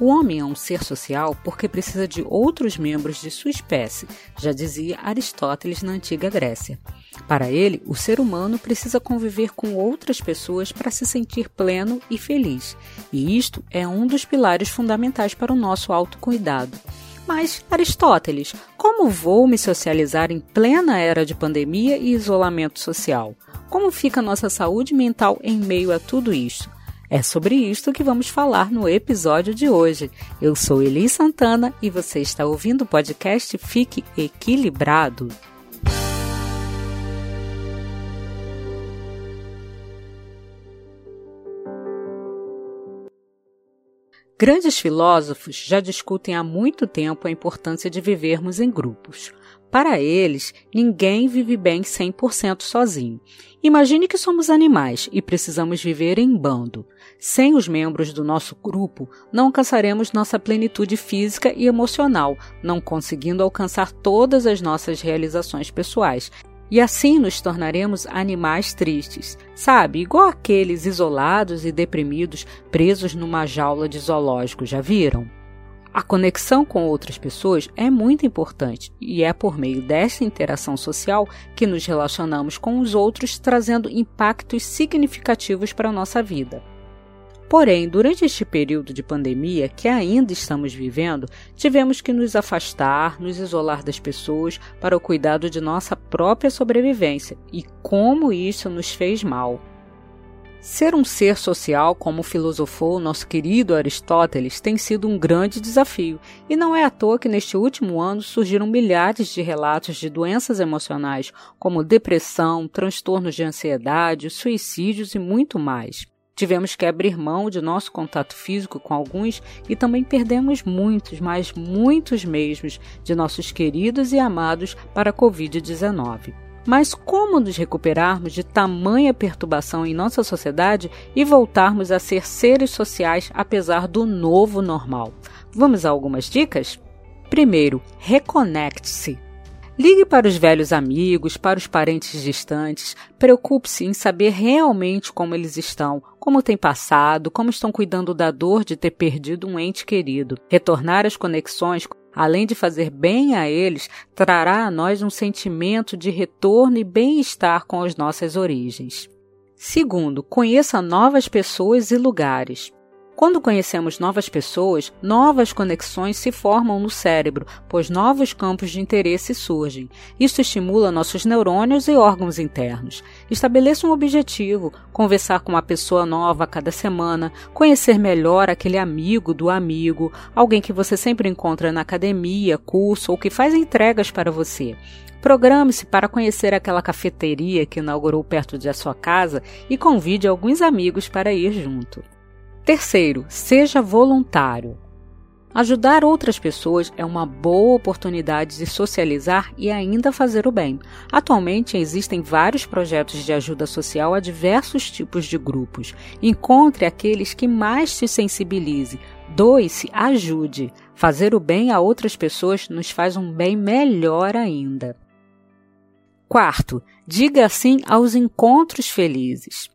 O homem é um ser social porque precisa de outros membros de sua espécie, já dizia Aristóteles na antiga Grécia. Para ele, o ser humano precisa conviver com outras pessoas para se sentir pleno e feliz, e isto é um dos pilares fundamentais para o nosso autocuidado. Mas, Aristóteles, como vou me socializar em plena era de pandemia e isolamento social? Como fica nossa saúde mental em meio a tudo isso? É sobre isto que vamos falar no episódio de hoje. Eu sou Eli Santana e você está ouvindo o podcast Fique Equilibrado. Grandes filósofos já discutem há muito tempo a importância de vivermos em grupos. Para eles, ninguém vive bem 100% sozinho. Imagine que somos animais e precisamos viver em bando. Sem os membros do nosso grupo, não alcançaremos nossa plenitude física e emocional, não conseguindo alcançar todas as nossas realizações pessoais. E assim nos tornaremos animais tristes, sabe? Igual aqueles isolados e deprimidos presos numa jaula de zoológico, já viram? A conexão com outras pessoas é muito importante e é por meio dessa interação social que nos relacionamos com os outros, trazendo impactos significativos para a nossa vida. Porém, durante este período de pandemia que ainda estamos vivendo, tivemos que nos afastar, nos isolar das pessoas para o cuidado de nossa própria sobrevivência e como isso nos fez mal. Ser um ser social, como filosofou nosso querido Aristóteles, tem sido um grande desafio, e não é à toa que neste último ano surgiram milhares de relatos de doenças emocionais, como depressão, transtornos de ansiedade, suicídios e muito mais. Tivemos que abrir mão de nosso contato físico com alguns e também perdemos muitos, mas muitos mesmos, de nossos queridos e amados para a Covid-19. Mas como nos recuperarmos de tamanha perturbação em nossa sociedade e voltarmos a ser seres sociais apesar do novo normal? Vamos a algumas dicas? Primeiro, reconecte-se. Ligue para os velhos amigos, para os parentes distantes. Preocupe-se em saber realmente como eles estão, como têm passado, como estão cuidando da dor de ter perdido um ente querido. Retornar às conexões além de fazer bem a eles, trará a nós um sentimento de retorno e bem-estar com as nossas origens. Segundo, conheça novas pessoas e lugares. Quando conhecemos novas pessoas, novas conexões se formam no cérebro, pois novos campos de interesse surgem. Isso estimula nossos neurônios e órgãos internos. Estabeleça um objetivo, conversar com uma pessoa nova a cada semana, conhecer melhor aquele amigo do amigo, alguém que você sempre encontra na academia, curso ou que faz entregas para você. Programe-se para conhecer aquela cafeteria que inaugurou perto de sua casa e convide alguns amigos para ir junto. Terceiro, seja voluntário. Ajudar outras pessoas é uma boa oportunidade de socializar e ainda fazer o bem. Atualmente existem vários projetos de ajuda social a diversos tipos de grupos. Encontre aqueles que mais te sensibilize. Doe-se, ajude. Fazer o bem a outras pessoas nos faz um bem melhor ainda. Quarto, diga sim aos encontros felizes.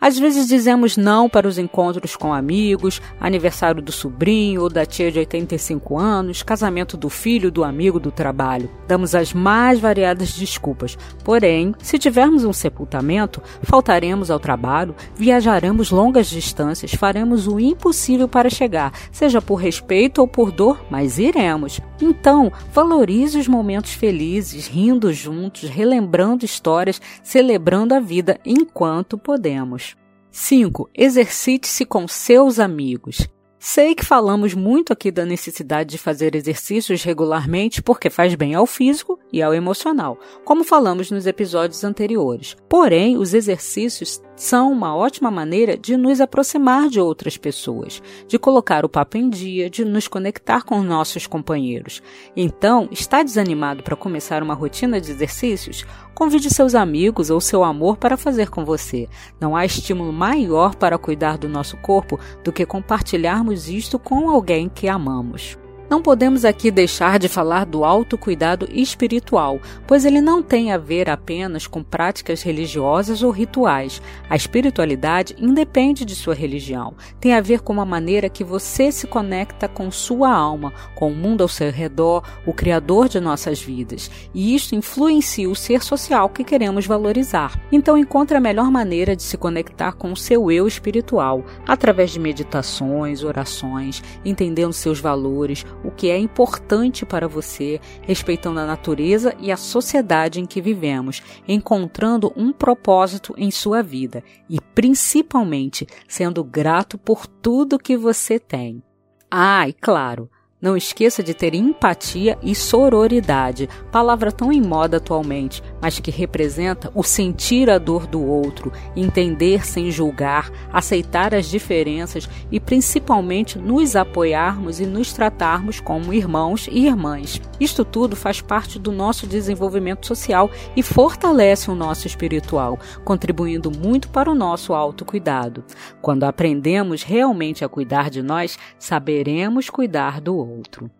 Às vezes dizemos não para os encontros com amigos, aniversário do sobrinho ou da tia de 85 anos, casamento do filho do amigo do trabalho. Damos as mais variadas desculpas. Porém, se tivermos um sepultamento, faltaremos ao trabalho, viajaremos longas distâncias, faremos o impossível para chegar, seja por respeito ou por dor, mas iremos. Então, valorize os momentos felizes, rindo juntos, relembrando histórias, celebrando a vida enquanto podemos. 5. Exercite-se com seus amigos. Sei que falamos muito aqui da necessidade de fazer exercícios regularmente porque faz bem ao físico e ao emocional, como falamos nos episódios anteriores. Porém, os exercícios são uma ótima maneira de nos aproximar de outras pessoas, de colocar o papo em dia, de nos conectar com nossos companheiros. Então, está desanimado para começar uma rotina de exercícios? Convide seus amigos ou seu amor para fazer com você. Não há estímulo maior para cuidar do nosso corpo do que compartilharmos isto com alguém que amamos. Não podemos aqui deixar de falar do autocuidado espiritual, pois ele não tem a ver apenas com práticas religiosas ou rituais. A espiritualidade independe de sua religião, tem a ver com a maneira que você se conecta com sua alma, com o mundo ao seu redor, o Criador de nossas vidas, e isto influencia o ser social que queremos valorizar. Então, encontre a melhor maneira de se conectar com o seu eu espiritual, através de meditações, orações, entendendo seus valores, o que é importante para você, respeitando a natureza e a sociedade em que vivemos, encontrando um propósito em sua vida e, principalmente, sendo grato por tudo que você tem. Ah, e claro, não esqueça de ter empatia e sororidade, palavra tão em moda atualmente, mas que representa o sentir a dor do outro, entender sem julgar, aceitar as diferenças e principalmente nos apoiarmos e nos tratarmos como irmãos e irmãs. Isto tudo faz parte do nosso desenvolvimento social e fortalece o nosso espiritual, contribuindo muito para o nosso autocuidado. Quando aprendemos realmente a cuidar de nós, saberemos cuidar do outro.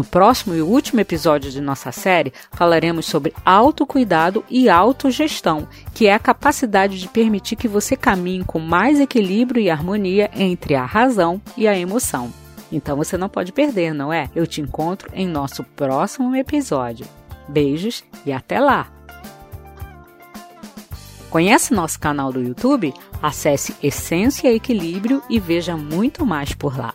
No próximo e último episódio de nossa série, falaremos sobre autocuidado e autogestão, que é a capacidade de permitir que você caminhe com mais equilíbrio e harmonia entre a razão e a emoção. Então você não pode perder, não é? Eu te encontro em nosso próximo episódio. Beijos e até lá! Conhece nosso canal do YouTube? Acesse Essência Equilíbrio e veja muito mais por lá.